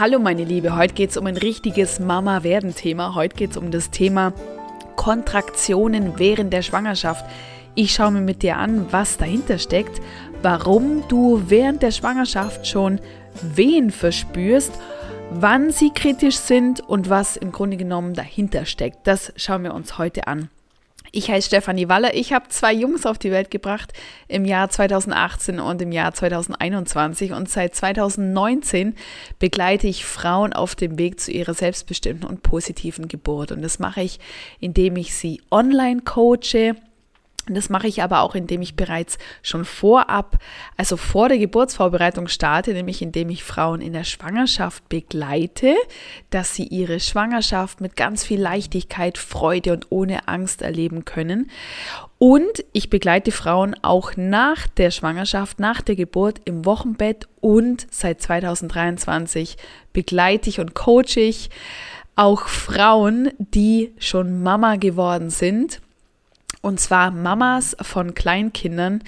Hallo meine Liebe, heute geht es um ein richtiges Mama-Werden-Thema. Heute geht es um das Thema Kontraktionen während der Schwangerschaft. Ich schaue mir mit dir an, was dahinter steckt, warum du während der Schwangerschaft schon Wehen verspürst, wann sie kritisch sind und was im Grunde genommen dahinter steckt. Das schauen wir uns heute an. Ich heiße Stefanie Waller. Ich habe zwei Jungs auf die Welt gebracht im Jahr 2018 und im Jahr 2021. Und seit 2019 begleite ich Frauen auf dem Weg zu ihrer selbstbestimmten und positiven Geburt. Und das mache ich, indem ich sie online coache das mache ich aber auch, indem ich bereits schon vorab, also vor der Geburtsvorbereitung starte, nämlich indem ich Frauen in der Schwangerschaft begleite, dass sie ihre Schwangerschaft mit ganz viel Leichtigkeit, Freude und ohne Angst erleben können. Und ich begleite Frauen auch nach der Schwangerschaft, nach der Geburt im Wochenbett und seit 2023 begleite ich und coache ich auch Frauen, die schon Mama geworden sind und zwar Mamas von Kleinkindern,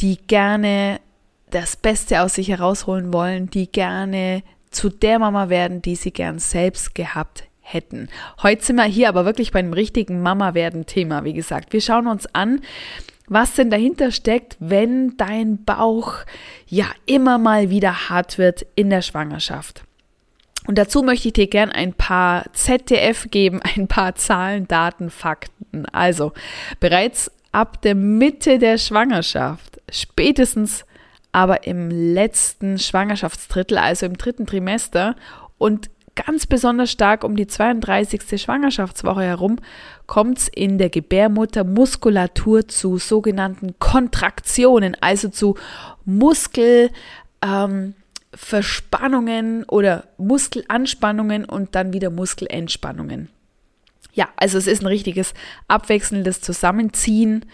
die gerne das Beste aus sich herausholen wollen, die gerne zu der Mama werden, die sie gern selbst gehabt hätten. Heute sind wir hier aber wirklich bei einem richtigen Mama werden Thema, wie gesagt. Wir schauen uns an, was denn dahinter steckt, wenn dein Bauch ja immer mal wieder hart wird in der Schwangerschaft. Und dazu möchte ich dir gern ein paar ZDF geben, ein paar Zahlen, Daten, Fakten. Also, bereits ab der Mitte der Schwangerschaft, spätestens aber im letzten Schwangerschaftsdrittel, also im dritten Trimester und ganz besonders stark um die 32. Schwangerschaftswoche herum, kommt es in der Gebärmuttermuskulatur zu sogenannten Kontraktionen, also zu Muskel, ähm, Verspannungen oder Muskelanspannungen und dann wieder Muskelentspannungen. Ja, also es ist ein richtiges abwechselndes Zusammenziehen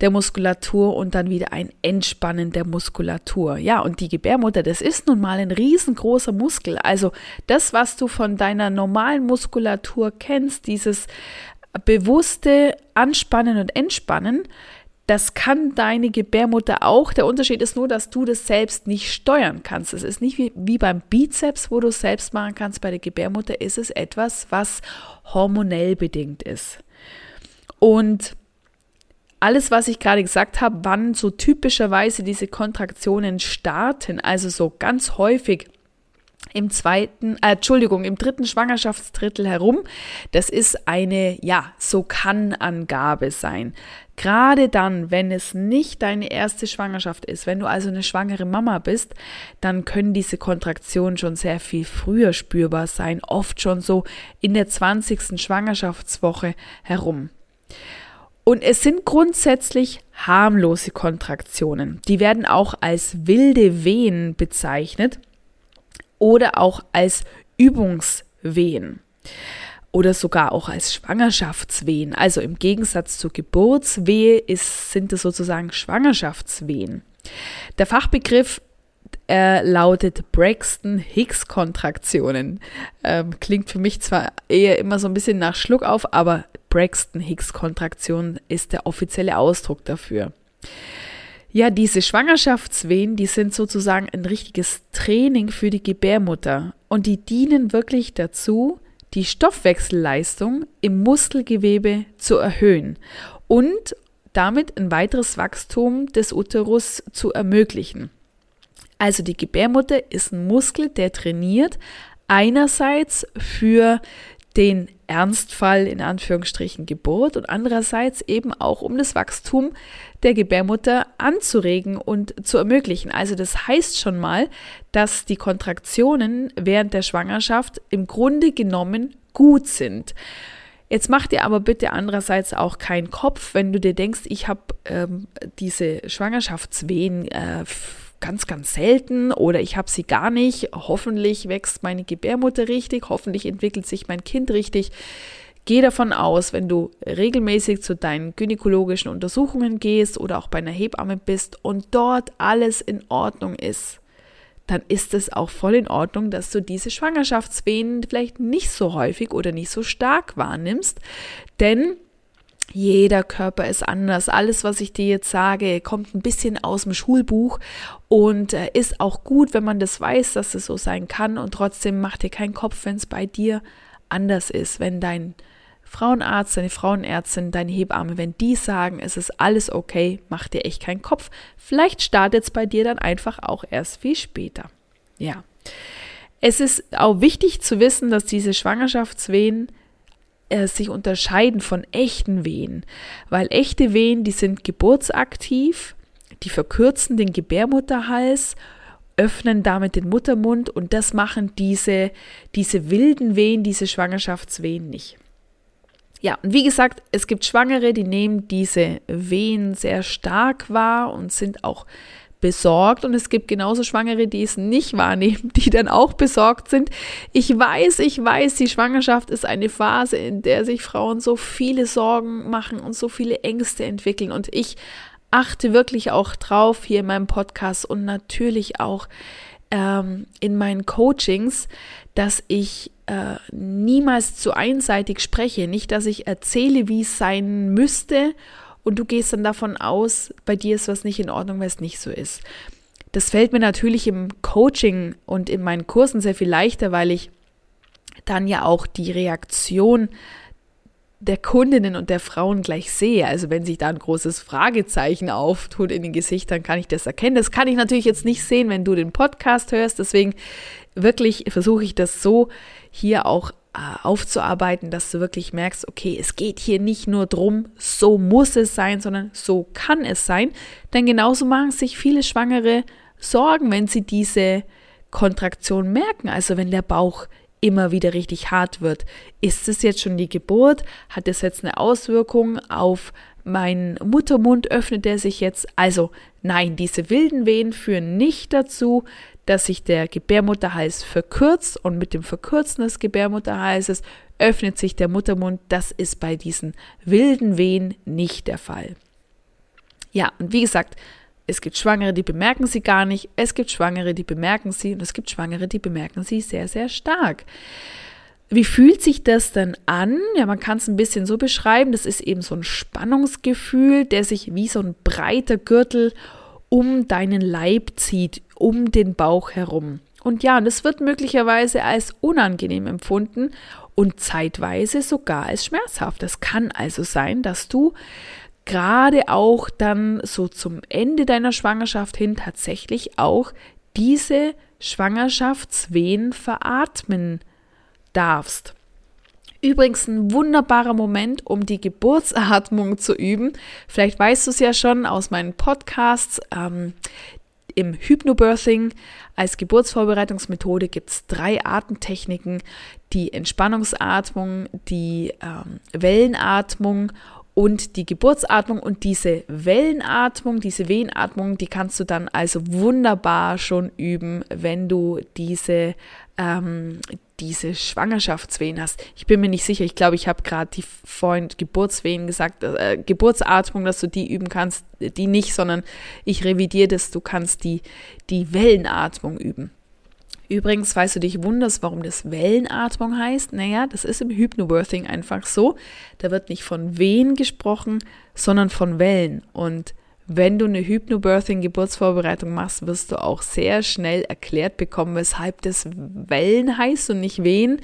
der Muskulatur und dann wieder ein Entspannen der Muskulatur. Ja, und die Gebärmutter, das ist nun mal ein riesengroßer Muskel. Also das, was du von deiner normalen Muskulatur kennst, dieses bewusste Anspannen und Entspannen, das kann deine Gebärmutter auch. Der Unterschied ist nur, dass du das selbst nicht steuern kannst. Es ist nicht wie, wie beim Bizeps, wo du es selbst machen kannst. Bei der Gebärmutter ist es etwas, was hormonell bedingt ist. Und alles, was ich gerade gesagt habe, wann so typischerweise diese Kontraktionen starten, also so ganz häufig im zweiten, äh, Entschuldigung, im dritten Schwangerschaftsdrittel herum. Das ist eine, ja, so kann Angabe sein. Gerade dann, wenn es nicht deine erste Schwangerschaft ist, wenn du also eine schwangere Mama bist, dann können diese Kontraktionen schon sehr viel früher spürbar sein, oft schon so in der 20. Schwangerschaftswoche herum. Und es sind grundsätzlich harmlose Kontraktionen. Die werden auch als wilde Wehen bezeichnet oder auch als Übungswehen oder sogar auch als Schwangerschaftswehen. Also im Gegensatz zur Geburtswehe ist, sind es sozusagen Schwangerschaftswehen. Der Fachbegriff äh, lautet Braxton-Hicks-Kontraktionen. Ähm, klingt für mich zwar eher immer so ein bisschen nach Schluck auf, aber Braxton-Hicks-Kontraktion ist der offizielle Ausdruck dafür. Ja, diese Schwangerschaftswehen, die sind sozusagen ein richtiges Training für die Gebärmutter und die dienen wirklich dazu, die Stoffwechselleistung im Muskelgewebe zu erhöhen und damit ein weiteres Wachstum des Uterus zu ermöglichen. Also die Gebärmutter ist ein Muskel, der trainiert einerseits für den Ernstfall in Anführungsstrichen Geburt und andererseits eben auch um das Wachstum der Gebärmutter anzuregen und zu ermöglichen. Also das heißt schon mal, dass die Kontraktionen während der Schwangerschaft im Grunde genommen gut sind. Jetzt mach dir aber bitte andererseits auch keinen Kopf, wenn du dir denkst, ich habe ähm, diese Schwangerschaftswehen äh, ganz, ganz selten oder ich habe sie gar nicht. Hoffentlich wächst meine Gebärmutter richtig, hoffentlich entwickelt sich mein Kind richtig. Geh davon aus, wenn du regelmäßig zu deinen gynäkologischen Untersuchungen gehst oder auch bei einer Hebamme bist und dort alles in Ordnung ist, dann ist es auch voll in Ordnung, dass du diese Schwangerschaftswehen vielleicht nicht so häufig oder nicht so stark wahrnimmst, denn Jeder Körper ist anders. Alles, was ich dir jetzt sage, kommt ein bisschen aus dem Schulbuch und äh, ist auch gut, wenn man das weiß, dass es so sein kann. Und trotzdem mach dir keinen Kopf, wenn es bei dir anders ist. Wenn dein Frauenarzt, deine Frauenärztin, deine Hebamme, wenn die sagen, es ist alles okay, mach dir echt keinen Kopf. Vielleicht startet es bei dir dann einfach auch erst viel später. Ja. Es ist auch wichtig zu wissen, dass diese Schwangerschaftswehen äh, sich unterscheiden von echten Wehen, weil echte Wehen, die sind geburtsaktiv, die verkürzen den Gebärmutterhals, öffnen damit den Muttermund und das machen diese, diese wilden Wehen, diese Schwangerschaftswehen nicht. Ja, und wie gesagt, es gibt Schwangere, die nehmen diese Wehen sehr stark wahr und sind auch besorgt. Und es gibt genauso Schwangere, die es nicht wahrnehmen, die dann auch besorgt sind. Ich weiß, ich weiß, die Schwangerschaft ist eine Phase, in der sich Frauen so viele Sorgen machen und so viele Ängste entwickeln. Und ich achte wirklich auch drauf hier in meinem Podcast und natürlich auch ähm, in meinen Coachings, dass ich äh, niemals zu einseitig spreche, nicht, dass ich erzähle, wie es sein müsste und du gehst dann davon aus, bei dir ist was nicht in Ordnung, weil es nicht so ist. Das fällt mir natürlich im Coaching und in meinen Kursen sehr viel leichter, weil ich dann ja auch die Reaktion der Kundinnen und der Frauen gleich sehe. Also wenn sich da ein großes Fragezeichen auftut in den Gesichtern, kann ich das erkennen. Das kann ich natürlich jetzt nicht sehen, wenn du den Podcast hörst. Deswegen wirklich versuche ich das so hier auch aufzuarbeiten, dass du wirklich merkst, okay, es geht hier nicht nur drum, so muss es sein, sondern so kann es sein. Denn genauso machen sich viele Schwangere Sorgen, wenn sie diese Kontraktion merken, also wenn der Bauch immer wieder richtig hart wird. Ist es jetzt schon die Geburt? Hat es jetzt eine Auswirkung auf meinen Muttermund? Öffnet er sich jetzt? Also nein, diese wilden Wehen führen nicht dazu, dass sich der Gebärmutterhals verkürzt und mit dem Verkürzen des Gebärmutterhalses öffnet sich der Muttermund. Das ist bei diesen wilden Wehen nicht der Fall. Ja, und wie gesagt, es gibt Schwangere, die bemerken sie gar nicht, es gibt Schwangere, die bemerken sie und es gibt Schwangere, die bemerken sie sehr, sehr stark. Wie fühlt sich das denn an? Ja, man kann es ein bisschen so beschreiben, das ist eben so ein Spannungsgefühl, der sich wie so ein breiter Gürtel um deinen Leib zieht, um den Bauch herum. Und ja, das wird möglicherweise als unangenehm empfunden und zeitweise sogar als schmerzhaft. Es kann also sein, dass du gerade auch dann so zum Ende deiner Schwangerschaft hin tatsächlich auch diese Schwangerschaftswehen veratmen darfst. Übrigens ein wunderbarer Moment, um die Geburtsatmung zu üben. Vielleicht weißt du es ja schon aus meinen Podcasts. Ähm, Im Hypnobirthing als Geburtsvorbereitungsmethode gibt es drei Atemtechniken. Die Entspannungsatmung, die ähm, Wellenatmung und die Geburtsatmung und diese Wellenatmung, diese Wehenatmung, die kannst du dann also wunderbar schon üben, wenn du diese ähm, diese Schwangerschaftswehen hast. Ich bin mir nicht sicher. Ich glaube, ich habe gerade die vorhin Geburtswehen gesagt, äh, Geburtsatmung, dass du die üben kannst, die nicht, sondern ich revidiere das, du kannst die, die Wellenatmung üben. Übrigens, falls du dich wunderst, warum das Wellenatmung heißt, naja, das ist im Hypnobirthing einfach so. Da wird nicht von Wehen gesprochen, sondern von Wellen. Und wenn du eine Hypnobirthing-Geburtsvorbereitung machst, wirst du auch sehr schnell erklärt bekommen, weshalb das Wellen heißt und nicht Wehen.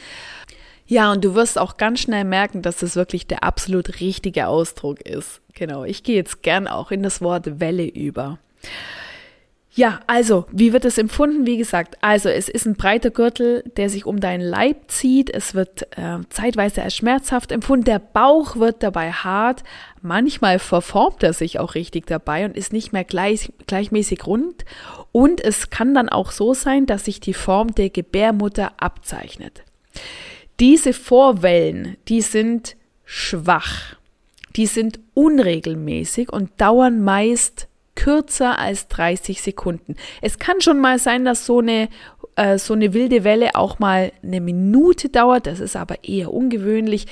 Ja, und du wirst auch ganz schnell merken, dass das wirklich der absolut richtige Ausdruck ist. Genau, ich gehe jetzt gern auch in das Wort Welle über. Ja, also, wie wird es empfunden? Wie gesagt, also es ist ein breiter Gürtel, der sich um deinen Leib zieht. Es wird äh, zeitweise als schmerzhaft empfunden. Der Bauch wird dabei hart. Manchmal verformt er sich auch richtig dabei und ist nicht mehr gleich, gleichmäßig rund. Und es kann dann auch so sein, dass sich die Form der Gebärmutter abzeichnet. Diese Vorwellen, die sind schwach. Die sind unregelmäßig und dauern meist kürzer als 30 Sekunden. Es kann schon mal sein, dass so eine, äh, so eine wilde Welle auch mal eine Minute dauert. Das ist aber eher ungewöhnlich.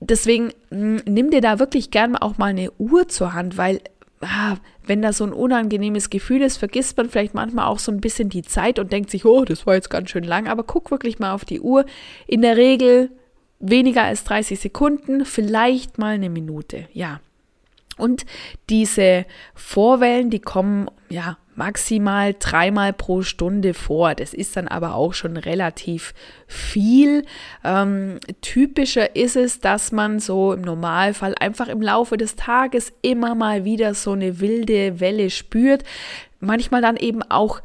Deswegen mh, hm, nimm dir da wirklich gern auch mal eine Uhr zur Hand, weil ah, wenn da so ein unangenehmes Gefühl ist, vergisst man vielleicht manchmal auch so ein bisschen die Zeit und denkt sich, oh, das war jetzt ganz schön lang. Aber guck wirklich mal auf die Uhr. In der Regel weniger als 30 Sekunden, vielleicht mal eine Minute, ja. Und diese Vorwellen, die kommen ja maximal dreimal pro Stunde vor. Das ist dann aber auch schon relativ viel. Ähm, typischer ist es, dass man so im Normalfall einfach im Laufe des Tages immer mal wieder so eine wilde Welle spürt. Manchmal dann eben auch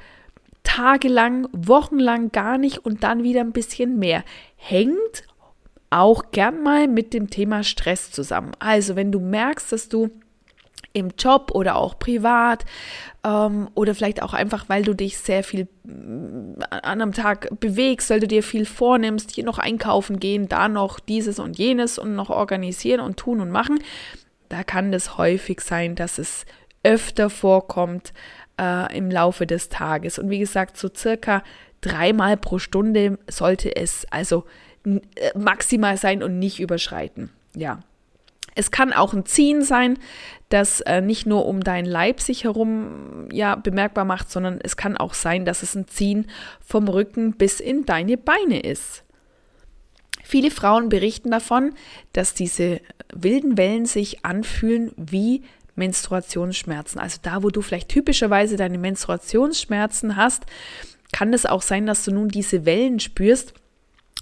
tagelang, wochenlang gar nicht und dann wieder ein bisschen mehr. Hängt auch gern mal mit dem Thema Stress zusammen. Also wenn du merkst, dass du im Job oder auch privat ähm, oder vielleicht auch einfach, weil du dich sehr viel mm, an einem Tag bewegst, weil du dir viel vornimmst, hier noch einkaufen gehen, da noch dieses und jenes und noch organisieren und tun und machen, da kann es häufig sein, dass es öfter vorkommt äh, im Laufe des Tages. Und wie gesagt, so circa dreimal pro Stunde sollte es also äh, maximal sein und nicht überschreiten. Ja. Es kann auch ein Ziehen sein, das äh, nicht nur um deinen Leib sich herum ja bemerkbar macht, sondern es kann auch sein, dass es ein Ziehen vom Rücken bis in deine Beine ist. Viele Frauen berichten davon, dass diese wilden Wellen sich anfühlen wie Menstruationsschmerzen. Also da, wo du vielleicht typischerweise deine Menstruationsschmerzen hast, kann es auch sein, dass du nun diese Wellen spürst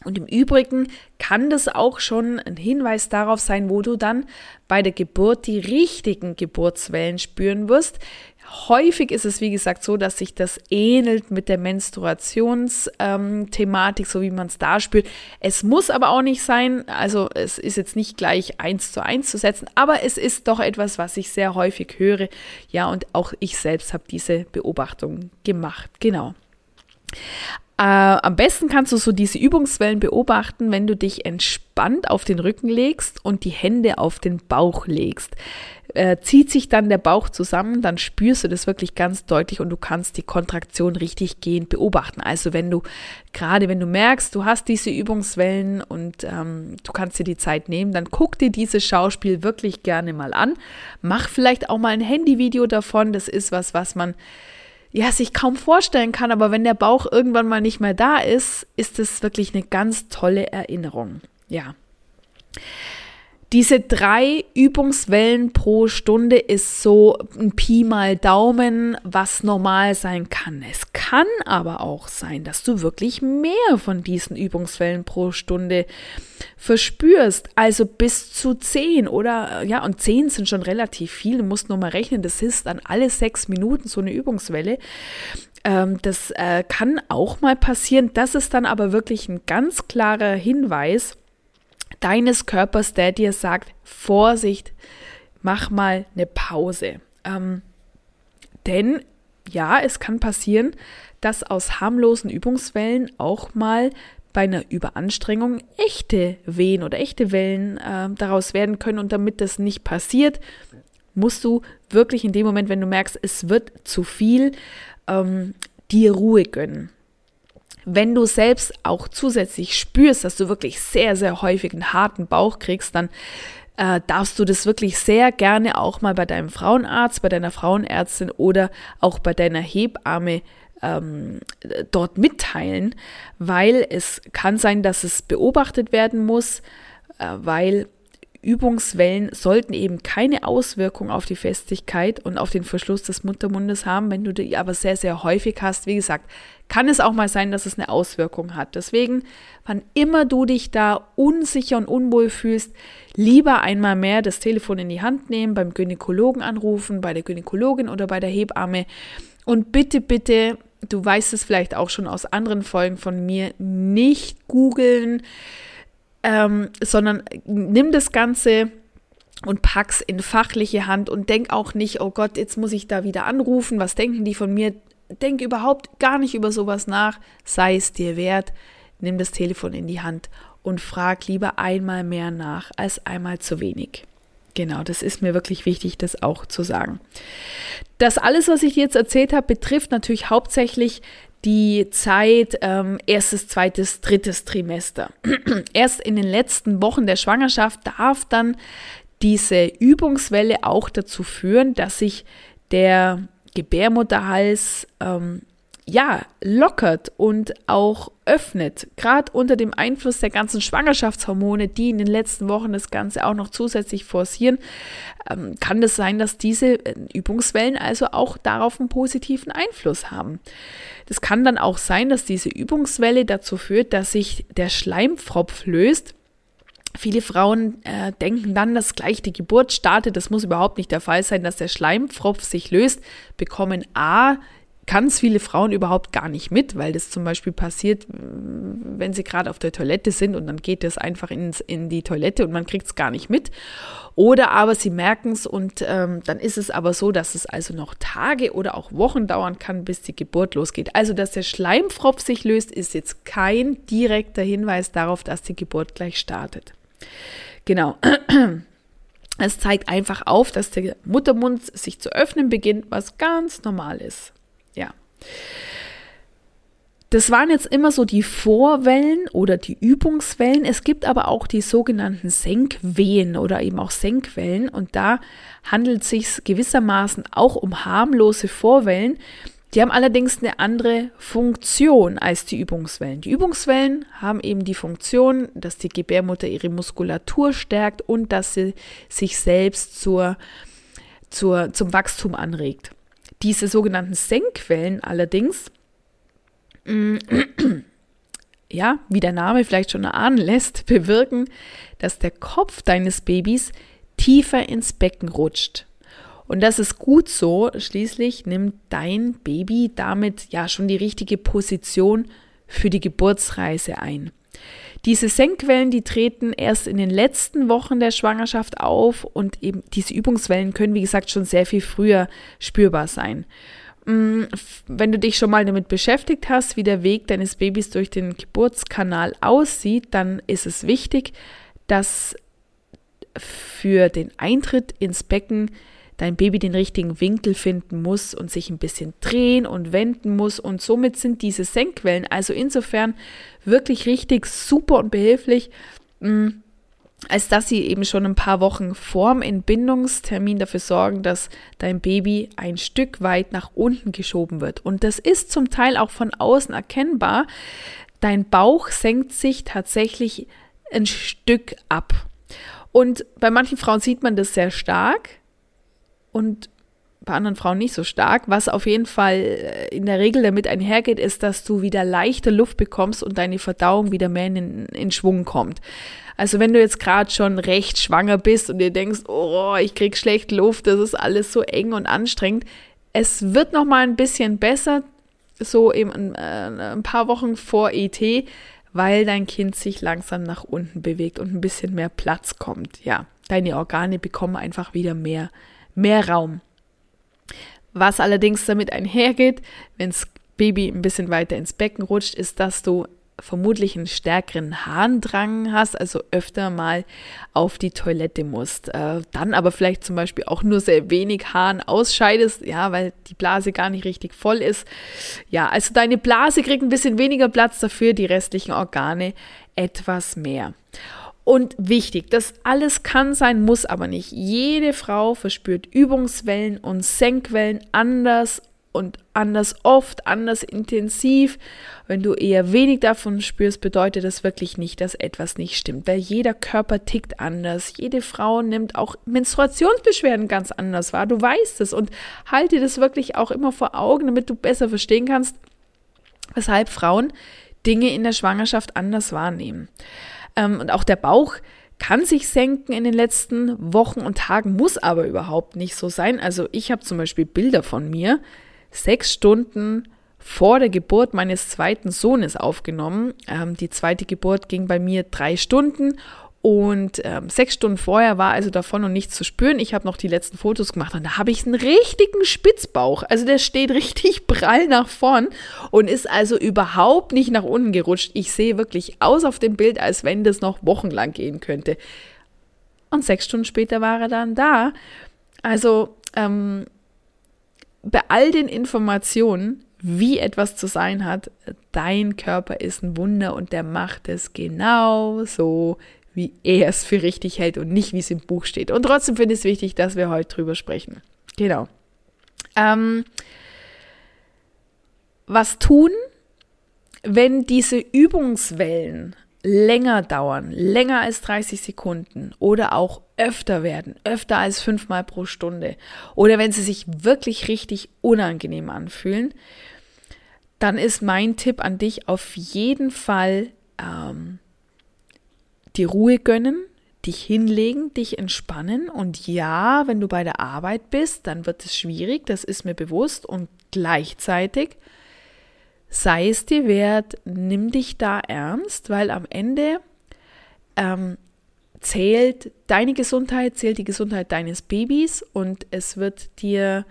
und im Übrigen kann das auch schon ein Hinweis darauf sein, wo du dann bei der Geburt die richtigen Geburtswellen spüren wirst. Häufig ist es, wie gesagt, so, dass sich das ähnelt mit der Menstruationsthematik, so wie man es da spürt. Es muss aber auch nicht sein, also es ist jetzt nicht gleich eins zu eins zu setzen, aber es ist doch etwas, was ich sehr häufig höre. Ja, und auch ich selbst habe diese Beobachtung gemacht. Genau. Äh, am besten kannst du so diese Übungswellen beobachten, wenn du dich entspannt auf den Rücken legst und die Hände auf den Bauch legst. Äh, zieht sich dann der Bauch zusammen, dann spürst du das wirklich ganz deutlich und du kannst die Kontraktion richtig gehend beobachten. Also wenn du, gerade wenn du merkst, du hast diese Übungswellen und ähm, du kannst dir die Zeit nehmen, dann guck dir dieses Schauspiel wirklich gerne mal an. Mach vielleicht auch mal ein Handyvideo davon. Das ist was, was man ja, sich kaum vorstellen kann, aber wenn der Bauch irgendwann mal nicht mehr da ist, ist es wirklich eine ganz tolle Erinnerung. Ja. Diese drei Übungswellen pro Stunde ist so ein Pi mal Daumen, was normal sein kann. Es kann aber auch sein, dass du wirklich mehr von diesen Übungswellen pro Stunde verspürst. Also bis zu zehn oder ja, und zehn sind schon relativ viel. Du musst nur mal rechnen, das ist dann alle sechs Minuten so eine Übungswelle. Ähm, das äh, kann auch mal passieren. Das ist dann aber wirklich ein ganz klarer Hinweis deines Körpers, der dir sagt, Vorsicht, mach mal eine Pause. Ähm, denn ja, es kann passieren, dass aus harmlosen Übungswellen auch mal bei einer Überanstrengung echte Wehen oder echte Wellen äh, daraus werden können. Und damit das nicht passiert, musst du wirklich in dem Moment, wenn du merkst, es wird zu viel, ähm, dir Ruhe gönnen. Wenn du selbst auch zusätzlich spürst, dass du wirklich sehr, sehr häufig einen harten Bauch kriegst, dann äh, darfst du das wirklich sehr gerne auch mal bei deinem Frauenarzt, bei deiner Frauenärztin oder auch bei deiner Hebamme ähm, dort mitteilen, weil es kann sein, dass es beobachtet werden muss, äh, weil Übungswellen sollten eben keine Auswirkung auf die Festigkeit und auf den Verschluss des Muttermundes haben. Wenn du die aber sehr, sehr häufig hast, wie gesagt, kann es auch mal sein, dass es eine Auswirkung hat. Deswegen, wann immer du dich da unsicher und unwohl fühlst, lieber einmal mehr das Telefon in die Hand nehmen, beim Gynäkologen anrufen, bei der Gynäkologin oder bei der Hebamme und bitte, bitte, du weißt es vielleicht auch schon aus anderen Folgen von mir, nicht googeln, ähm, sondern nimm das Ganze und pack's in fachliche Hand und denk auch nicht, oh Gott, jetzt muss ich da wieder anrufen, was denken die von mir? Denk überhaupt gar nicht über sowas nach, sei es dir wert, nimm das Telefon in die Hand und frag lieber einmal mehr nach als einmal zu wenig. Genau, das ist mir wirklich wichtig, das auch zu sagen. Das alles, was ich jetzt erzählt habe, betrifft natürlich hauptsächlich die Zeit ähm, erstes, zweites, drittes Trimester. Erst in den letzten Wochen der Schwangerschaft darf dann diese Übungswelle auch dazu führen, dass sich der Gebärmutterhals ähm, ja, lockert und auch öffnet, gerade unter dem Einfluss der ganzen Schwangerschaftshormone, die in den letzten Wochen das Ganze auch noch zusätzlich forcieren, ähm, kann es das sein, dass diese äh, Übungswellen also auch darauf einen positiven Einfluss haben. Das kann dann auch sein, dass diese Übungswelle dazu führt, dass sich der Schleimpfropf löst, Viele Frauen äh, denken dann, dass gleich die Geburt startet. Das muss überhaupt nicht der Fall sein, dass der Schleimpfropf sich löst. Bekommen A ganz viele Frauen überhaupt gar nicht mit, weil das zum Beispiel passiert, wenn sie gerade auf der Toilette sind und dann geht das einfach ins, in die Toilette und man kriegt es gar nicht mit. Oder aber sie merken es und ähm, dann ist es aber so, dass es also noch Tage oder auch Wochen dauern kann, bis die Geburt losgeht. Also, dass der Schleimfropf sich löst, ist jetzt kein direkter Hinweis darauf, dass die Geburt gleich startet. Genau. Es zeigt einfach auf, dass der Muttermund sich zu öffnen beginnt, was ganz normal ist. Das waren jetzt immer so die Vorwellen oder die Übungswellen. Es gibt aber auch die sogenannten Senkwehen oder eben auch Senkwellen. Und da handelt es sich gewissermaßen auch um harmlose Vorwellen. Die haben allerdings eine andere Funktion als die Übungswellen. Die Übungswellen haben eben die Funktion, dass die Gebärmutter ihre Muskulatur stärkt und dass sie sich selbst zur, zur, zum Wachstum anregt. Diese sogenannten Senkwellen allerdings, ja, wie der Name vielleicht schon erahnen lässt, bewirken, dass der Kopf deines Babys tiefer ins Becken rutscht. Und das ist gut so. Schließlich nimmt dein Baby damit ja schon die richtige Position für die Geburtsreise ein. Diese Senkwellen, die treten erst in den letzten Wochen der Schwangerschaft auf und eben diese Übungswellen können, wie gesagt, schon sehr viel früher spürbar sein. Mm, wenn du dich schon mal damit beschäftigt hast, wie der Weg deines Babys durch den Geburtskanal aussieht, dann ist es wichtig, dass für den Eintritt ins Becken dein Baby den richtigen Winkel finden muss und sich ein bisschen drehen und wenden muss. Und somit sind diese Senkwellen also insofern wirklich richtig super und behilflich, mm, als dass sie eben schon ein paar Wochen vorm Entbindungstermin dafür sorgen, dass dein Baby ein Stück weit nach unten geschoben wird. Und das ist zum Teil auch von außen erkennbar. Dein Bauch senkt sich tatsächlich ein Stück ab. Und bei manchen Frauen sieht man das sehr stark und bei anderen Frauen nicht so stark. Was auf jeden Fall äh, in der Regel damit einhergeht, ist, dass du wieder leichte Luft bekommst und deine Verdauung wieder mehr in, in Schwung kommt. Also wenn du jetzt gerade schon recht schwanger bist und dir denkst, oh, ich krieg schlecht Luft, das ist alles so eng und anstrengend, es wird noch mal ein bisschen besser, so eben äh, ein paar Wochen vor ET, weil dein Kind sich langsam nach unten bewegt und ein bisschen mehr Platz kommt. Ja, deine Organe bekommen einfach wieder mehr mehr Raum. Was allerdings damit einhergeht, wenn das Baby ein bisschen weiter ins Becken rutscht, ist, dass du vermutlich einen stärkeren Harndrang hast, also öfter mal auf die Toilette musst. Äh, dann aber vielleicht zum Beispiel auch nur sehr wenig Harn ausscheidest, ja, weil die Blase gar nicht richtig voll ist. Ja, also deine Blase kriegt ein bisschen weniger Platz dafür, die restlichen Organe etwas mehr. Und wichtig, das alles kann sein, muss aber nicht. Jede Frau verspürt Übungswellen und Senkwellen anders und anders oft, anders intensiv. Wenn du eher wenig davon spürst, bedeutet das wirklich nicht, dass etwas nicht stimmt, weil jeder Körper tickt anders. Jede Frau nimmt auch Menstruationsbeschwerden ganz anders wahr. Du weißt es und halte das wirklich auch immer vor Augen, damit du besser verstehen kannst, weshalb Frauen Dinge in der Schwangerschaft anders wahrnehmen. Ähm, und auch der Bauch kann sich senken in den letzten Wochen und Tagen, muss aber überhaupt nicht so sein. Also ich habe zum Beispiel Bilder von mir, sechs Stunden vor der Geburt meines zweiten Sohnes aufgenommen. Ähm, die zweite Geburt ging bei mir drei Stunden und ähm, sechs Stunden vorher war also davon noch nichts zu spüren. Ich habe noch die letzten Fotos gemacht und da habe ich einen richtigen Spitzbauch. Also der steht richtig prall nach vorn und ist also überhaupt nicht nach unten gerutscht. Ich sehe wirklich aus auf dem Bild, als wenn das noch wochenlang gehen könnte. Und sechs Stunden später war er dann da. Also ähm, bei all den Informationen, wie etwas zu sein hat, dein Körper ist ein Wunder und der macht es genau so, wie er es für richtig hält und nicht, wie es im Buch steht. Und trotzdem finde ich es wichtig, dass wir heute drüber sprechen. Genau. Ähm, was tun, wenn diese Übungswellen länger dauern, länger als 30 Sekunden oder auch öfter werden, öfter als fünfmal pro Stunde oder wenn sie sich wirklich richtig unangenehm anfühlen, dann ist mein Tipp an dich auf jeden Fall ähm, die Ruhe gönnen, dich hinlegen, dich entspannen. Und ja, wenn du bei der Arbeit bist, dann wird es schwierig, das ist mir bewusst. Und gleichzeitig sei es dir wert, nimm dich da ernst, weil am Ende ähm, zählt deine Gesundheit, zählt die Gesundheit deines Babys. Und es wird dir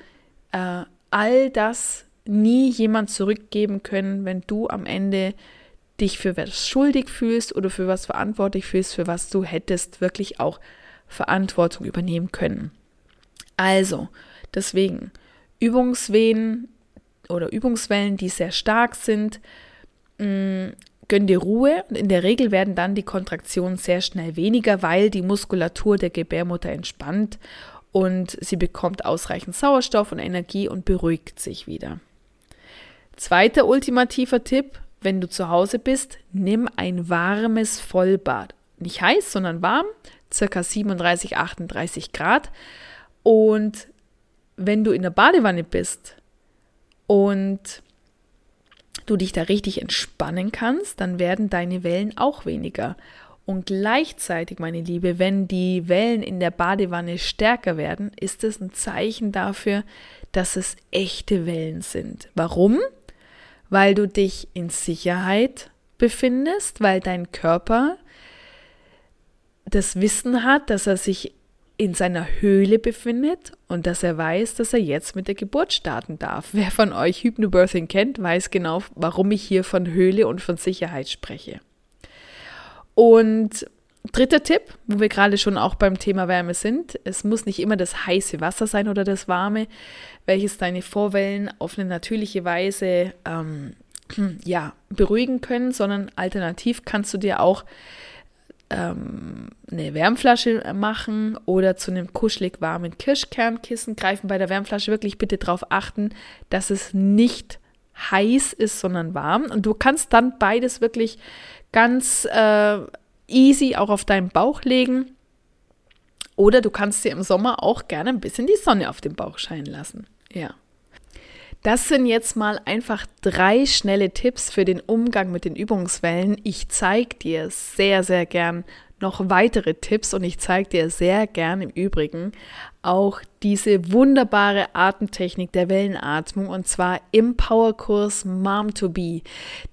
äh, all das nie jemand zurückgeben können, wenn du am Ende dich für was schuldig fühlst oder für was verantwortlich fühlst, für was du hättest wirklich auch Verantwortung übernehmen können. Also, deswegen Übungswehen oder Übungswellen, die sehr stark sind, mh, mm, gönn dir Ruhe und in der Regel werden dann die Kontraktionen sehr schnell weniger, weil die Muskulatur der Gebärmutter entspannt und sie bekommt ausreichend Sauerstoff und Energie und beruhigt sich wieder. Zweiter ultimativer Tipp, wenn du zu Hause bist, nimm ein warmes Vollbad. Nicht heiß, sondern warm, circa 37, 38 Grad. Und wenn du in der Badewanne bist und du dich da richtig entspannen kannst, dann werden deine Wellen auch weniger. Und gleichzeitig, meine Liebe, wenn die Wellen in der Badewanne stärker werden, ist es ein Zeichen dafür, dass es echte Wellen sind. Warum? Weil du dich in Sicherheit befindest, weil dein Körper das Wissen hat, dass er sich in seiner Höhle befindet und dass er weiß, dass er jetzt mit der Geburt starten darf. Wer von euch Hypnobirthing kennt, weiß genau, warum ich hier von Höhle und von Sicherheit spreche. Und dritter Tipp, wo wir gerade schon auch beim Thema Wärme sind, es muss nicht immer das heiße Wasser sein oder das warme welches deine Vorwellen auf eine natürliche Weise ähm, ja, beruhigen können, sondern alternativ kannst du dir auch ähm, eine Wärmflasche machen oder zu einem kuschelig warmen Kirschkernkissen greifen. Bei der Wärmflasche wirklich bitte darauf achten, dass es nicht heiß ist, sondern warm. Und du kannst dann beides wirklich ganz äh, easy auch auf deinen Bauch legen. Oder du kannst dir im Sommer auch gerne ein bisschen die Sonne auf den Bauch scheinen lassen. Ja. Das sind jetzt mal einfach drei schnelle Tipps für den Umgang mit den Übungswellen. Ich zeige dir sehr, sehr gern noch weitere Tipps und ich zeige dir sehr gern im Übrigen auch diese wunderbare Atemtechnik der Wellenatmung und zwar im Powerkurs Mom to Be.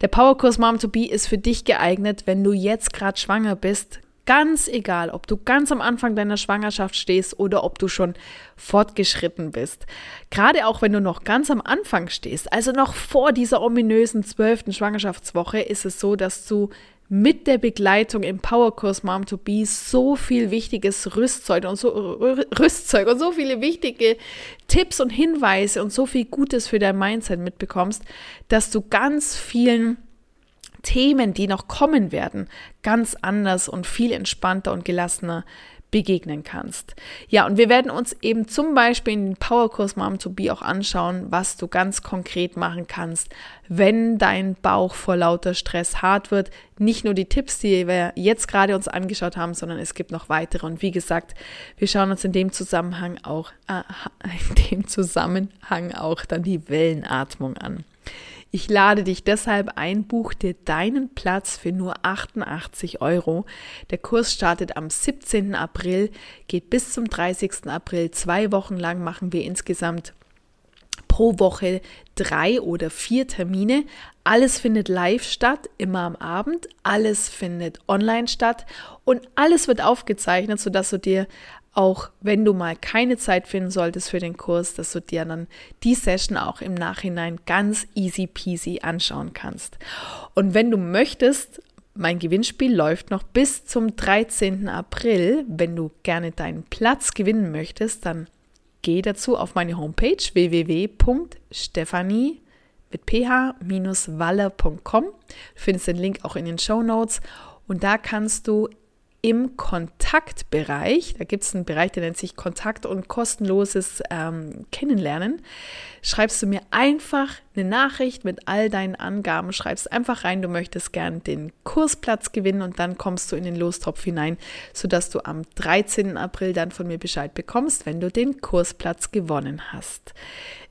Der Powerkurs Mom to Be ist für dich geeignet, wenn du jetzt gerade schwanger bist, Ganz egal, ob du ganz am Anfang deiner Schwangerschaft stehst oder ob du schon fortgeschritten bist. Gerade auch wenn du noch ganz am Anfang stehst, also noch vor dieser ominösen zwölften Schwangerschaftswoche, ist es so, dass du mit der Begleitung im Powerkurs Mom to Be so viel wichtiges Rüstzeug und so Rüstzeug und so viele wichtige Tipps und Hinweise und so viel Gutes für dein Mindset mitbekommst, dass du ganz vielen Themen, die noch kommen werden, ganz anders und viel entspannter und gelassener begegnen kannst. Ja, und wir werden uns eben zum Beispiel in den Powerkurs Mom to Be auch anschauen, was du ganz konkret machen kannst, wenn dein Bauch vor lauter Stress hart wird. Nicht nur die Tipps, die wir jetzt gerade uns angeschaut haben, sondern es gibt noch weitere. Und wie gesagt, wir schauen uns in dem Zusammenhang auch, äh, in dem Zusammenhang auch dann die Wellenatmung an. Ich lade dich deshalb ein, buch dir deinen Platz für nur 88 Euro. Der Kurs startet am 17. April, geht bis zum 30. April. Zwei Wochen lang machen wir insgesamt pro Woche drei oder vier Termine. Alles findet live statt, immer am Abend. Alles findet online statt und alles wird aufgezeichnet, sodass du dir auch wenn du mal keine Zeit finden solltest für den Kurs, dass du dir dann die Session auch im Nachhinein ganz easy peasy anschauen kannst. Und wenn du möchtest, mein Gewinnspiel läuft noch bis zum 13. April. Wenn du gerne deinen Platz gewinnen möchtest, dann geh dazu auf meine Homepage www.stephanie mit ph-waller.com. Du findest den Link auch in den Show Notes und da kannst du im Kontaktbereich, da gibt es einen Bereich, der nennt sich Kontakt und kostenloses ähm, Kennenlernen, schreibst du mir einfach eine Nachricht mit all deinen Angaben, schreibst einfach rein, du möchtest gern den Kursplatz gewinnen und dann kommst du in den Lostopf hinein, sodass du am 13. April dann von mir Bescheid bekommst, wenn du den Kursplatz gewonnen hast.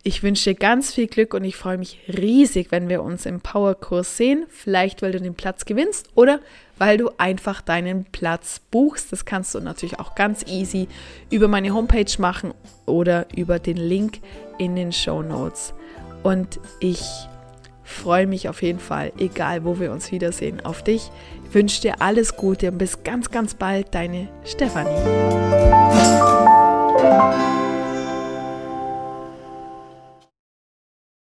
Ich wünsche dir ganz viel Glück und ich freue mich riesig, wenn wir uns im Powerkurs sehen. Vielleicht, weil du den Platz gewinnst oder weil du einfach deinen Platz buchst. Das kannst du natürlich auch ganz easy über meine Homepage machen oder über den Link in den Show Notes. Und ich freue mich auf jeden Fall, egal wo wir uns wiedersehen, auf dich. Ich wünsche dir alles Gute und bis ganz, ganz bald, deine Stefanie.